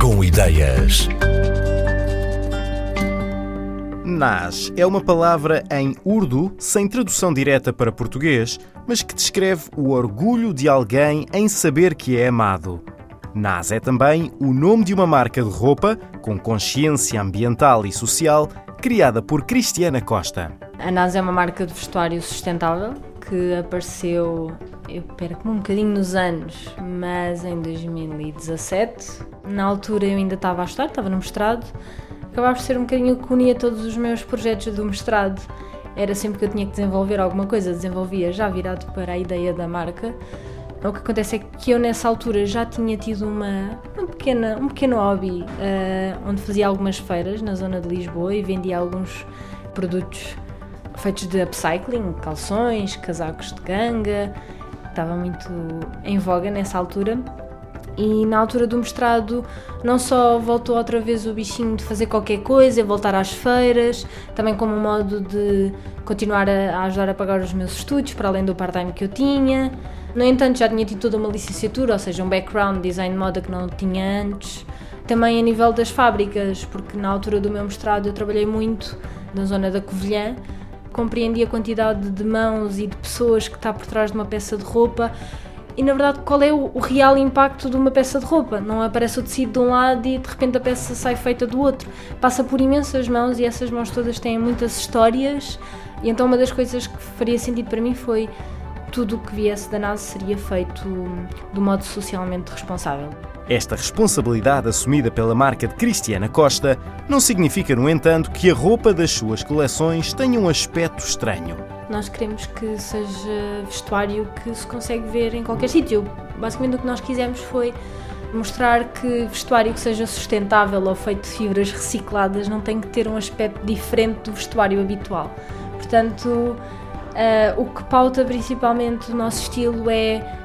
Com ideias. Nas é uma palavra em urdu sem tradução direta para português, mas que descreve o orgulho de alguém em saber que é amado. Nas é também o nome de uma marca de roupa com consciência ambiental e social criada por Cristiana Costa. A Nas é uma marca de vestuário sustentável que apareceu, eu perco-me um bocadinho nos anos, mas em 2017. Na altura eu ainda estava a estudar, estava no mestrado. Acabava por ser um bocadinho que unia todos os meus projetos do mestrado. Era sempre que eu tinha que desenvolver alguma coisa, desenvolvia já virado para a ideia da marca. O que acontece é que eu nessa altura já tinha tido uma, uma pequena, um pequeno hobby uh, onde fazia algumas feiras na zona de Lisboa e vendia alguns produtos feitos de upcycling, calções, casacos de ganga, estava muito em voga nessa altura. E na altura do mestrado não só voltou outra vez o bichinho de fazer qualquer coisa, voltar às feiras, também como um modo de continuar a, ajudar a pagar os meus estudos, para além do part-time que eu tinha. No entanto, já tinha tido toda uma licenciatura, ou seja, um background de design de moda que não tinha antes. Também a nível das fábricas, porque na altura do meu mestrado eu trabalhei muito na zona da Covilhã, compreendi a quantidade de mãos e de pessoas que está por trás de uma peça de roupa e na verdade qual é o, real impacto de uma peça de roupa. Não aparece o tecido de um lado e de repente a peça sai feita do outro. Passa por imensas mãos e essas mãos todas têm muitas histórias. E então uma das coisas que faria sentido para mim foi tudo o que viesse da NASA seria feito do modo socialmente responsável. Esta responsabilidade assumida pela marca de Cristiana Costa não significa, no entanto, que a roupa das suas coleções tenha um aspecto estranho. Nós queremos que seja vestuário que se consegue ver em qualquer sítio. Basicamente, o que nós quisemos foi mostrar que vestuário que seja sustentável ou feito de fibras recicladas não tem que ter um aspecto diferente do vestuário habitual. Portanto, uh, o que pauta principalmente o nosso estilo é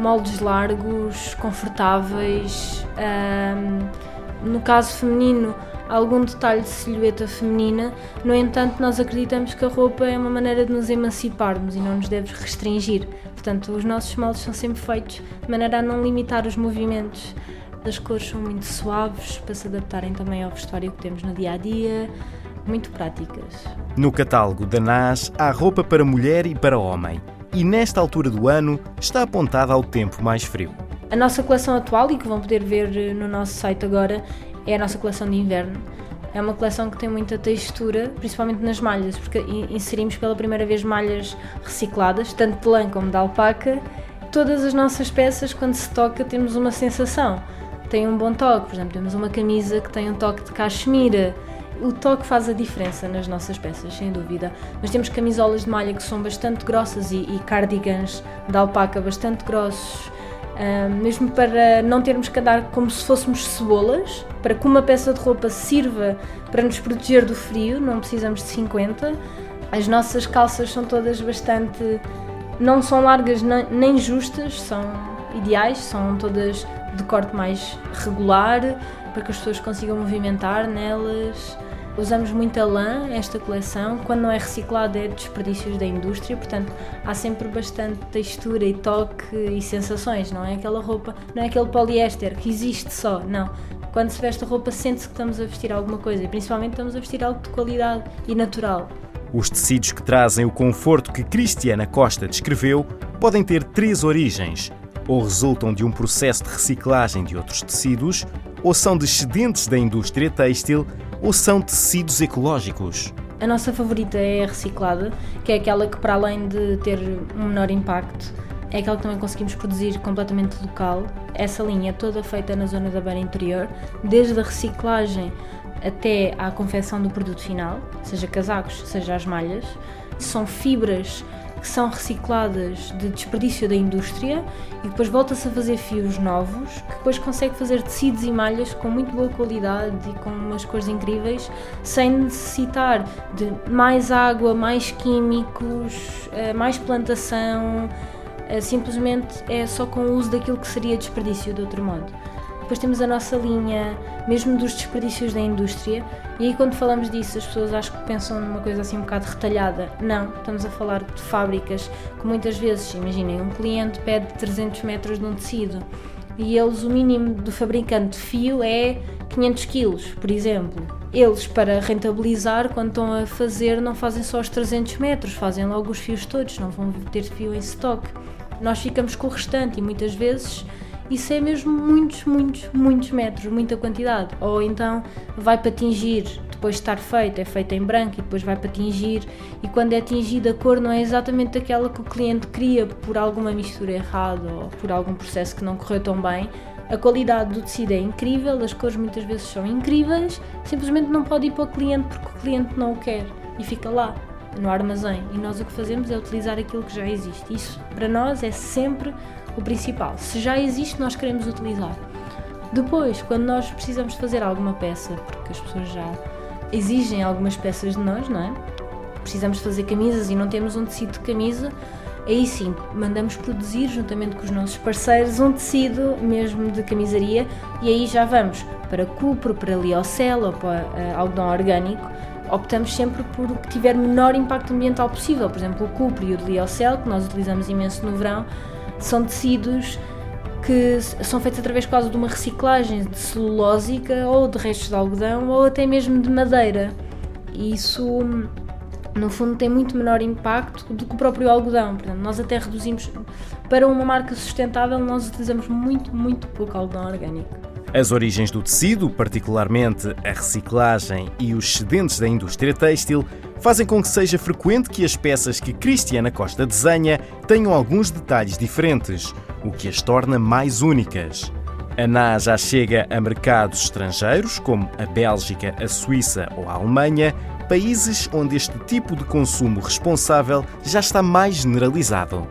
moldes largos, confortáveis. Um, no caso feminino, algum detalhe de silhueta feminina. No entanto, nós acreditamos que a roupa é uma maneira de nos emanciparmos e não nos deve restringir. Portanto, os nossos moldes são sempre feitos de maneira a não limitar os movimentos. As cores são muito suaves para se adaptarem também ao vestuário que temos no dia a dia, muito práticas. No catálogo da NAS há roupa para mulher e para homem e nesta altura do ano está apontada ao tempo mais frio. A nossa coleção atual, e que vão poder ver eh, no nosso site agora, é a nossa coleção de inverno. É uma coleção que tem muita textura, principalmente nas malhas, porque inserimos pela primeira vez malhas recicladas, tanto de lã como de alpaca. Todas as nossas peças, quando se toca, temos uma sensação. Tem um bom toque, por exemplo, temos uma camisa que tem um toque de cachemira, o toque faz a diferença nas nossas peças, sem dúvida. Mas temos camisolas de malha que são bastante grossas e, e cardigans de alpaca bastante grossos, uh, mesmo para não termos que andar como se fôssemos cebolas, para que uma peça de roupa sirva para nos proteger do frio, não precisamos de 50. As nossas calças são todas bastante. não são largas nem justas, são ideais, são todas de corte mais regular, para que as pessoas consigam movimentar nelas. Usamos muita lã esta coleção, quando não é reciclado é desperdícios da indústria, portanto há sempre bastante textura e toque e sensações, não é aquela roupa, não é aquele poliéster que existe só, não. Quando se veste a roupa sente-se que estamos a vestir alguma coisa e principalmente estamos a vestir algo de qualidade e natural. Os tecidos que trazem o conforto que Cristiana Costa descreveu podem ter três origens. Ou resultam de um processo de reciclagem de outros tecidos, ou são descendentes da indústria têxtil ou são tecidos ecológicos? A nossa favorita é a reciclada, que é aquela que, para além de ter um menor impacto, é aquela que também conseguimos produzir completamente local. Essa linha é toda feita na zona da beira interior, desde a reciclagem até à confecção do produto final, seja casacos, seja as malhas. São fibras que são recicladas de desperdício da indústria e depois volta-se a fazer fios novos, que depois consegue fazer tecidos e malhas com muito boa qualidade e com umas cores incríveis, sem necessitar de mais água, mais químicos, eh, mais plantação, eh, simplesmente é só com o uso daquilo que seria desperdício de outro modo. Depois temos a nossa linha, mesmo dos desperdícios da indústria, e aí quando falamos disso as pessoas acho que pensam numa coisa assim um bocado retalhada. Não, estamos a falar de fábricas que muitas vezes, imaginem, um cliente pede 300 metros de um tecido e eles o mínimo do fabricante de fio é 500 quilos, por exemplo. Eles, para rentabilizar, quando estão a fazer, não fazem só os 300 metros, fazem logo os fios todos, não vão ter fio em stock. Nós ficamos com o restante e muitas vezes isso é mesmo muitos, muitos, muitos metros, muita quantidade. Ou então vai para tingir, depois de estar feito, é feito em branco e depois vai para tingir, e quando é tingida a cor não é exatamente aquela que o cliente queria por alguma mistura errada ou por algum processo que não correu tão bem. A qualidade do tecido é incrível, as cores muitas vezes são incríveis, simplesmente não pode ir para o cliente porque o cliente não o quer e fica lá no armazém. E nós o que fazemos é utilizar aquilo que já existe. Isso para nós é sempre o principal. Se já existe, nós queremos utilizar. Depois, quando nós precisamos fazer alguma peça, porque as pessoas já exigem algumas peças de nós, não é? Precisamos fazer camisas e não temos um tecido de camisa, aí sim mandamos produzir, juntamente com os nossos parceiros, um tecido mesmo de camisaria e aí já vamos para cupro, para liocel ou para uh, algodão orgânico. Optamos sempre por o que tiver menor impacto ambiental possível, por exemplo, o cupro e o liocel, que nós utilizamos imenso no verão, são tecidos que são feitos através quase de uma reciclagem de celulósica ou de restos de algodão ou até mesmo de madeira. E isso, no fundo, tem muito menor impacto do que o próprio algodão. Portanto, nós até reduzimos. Para uma marca sustentável, nós utilizamos muito, muito pouco algodão orgânico. As origens do tecido, particularmente a reciclagem e os excedentes da indústria têxtil, fazem com que seja frequente que as peças que Cristiana Costa desenha tenham alguns detalhes diferentes, o que as torna mais únicas. A NA já chega a mercados estrangeiros, como a Bélgica, a Suíça ou a Alemanha, países onde este tipo de consumo responsável já está mais generalizado.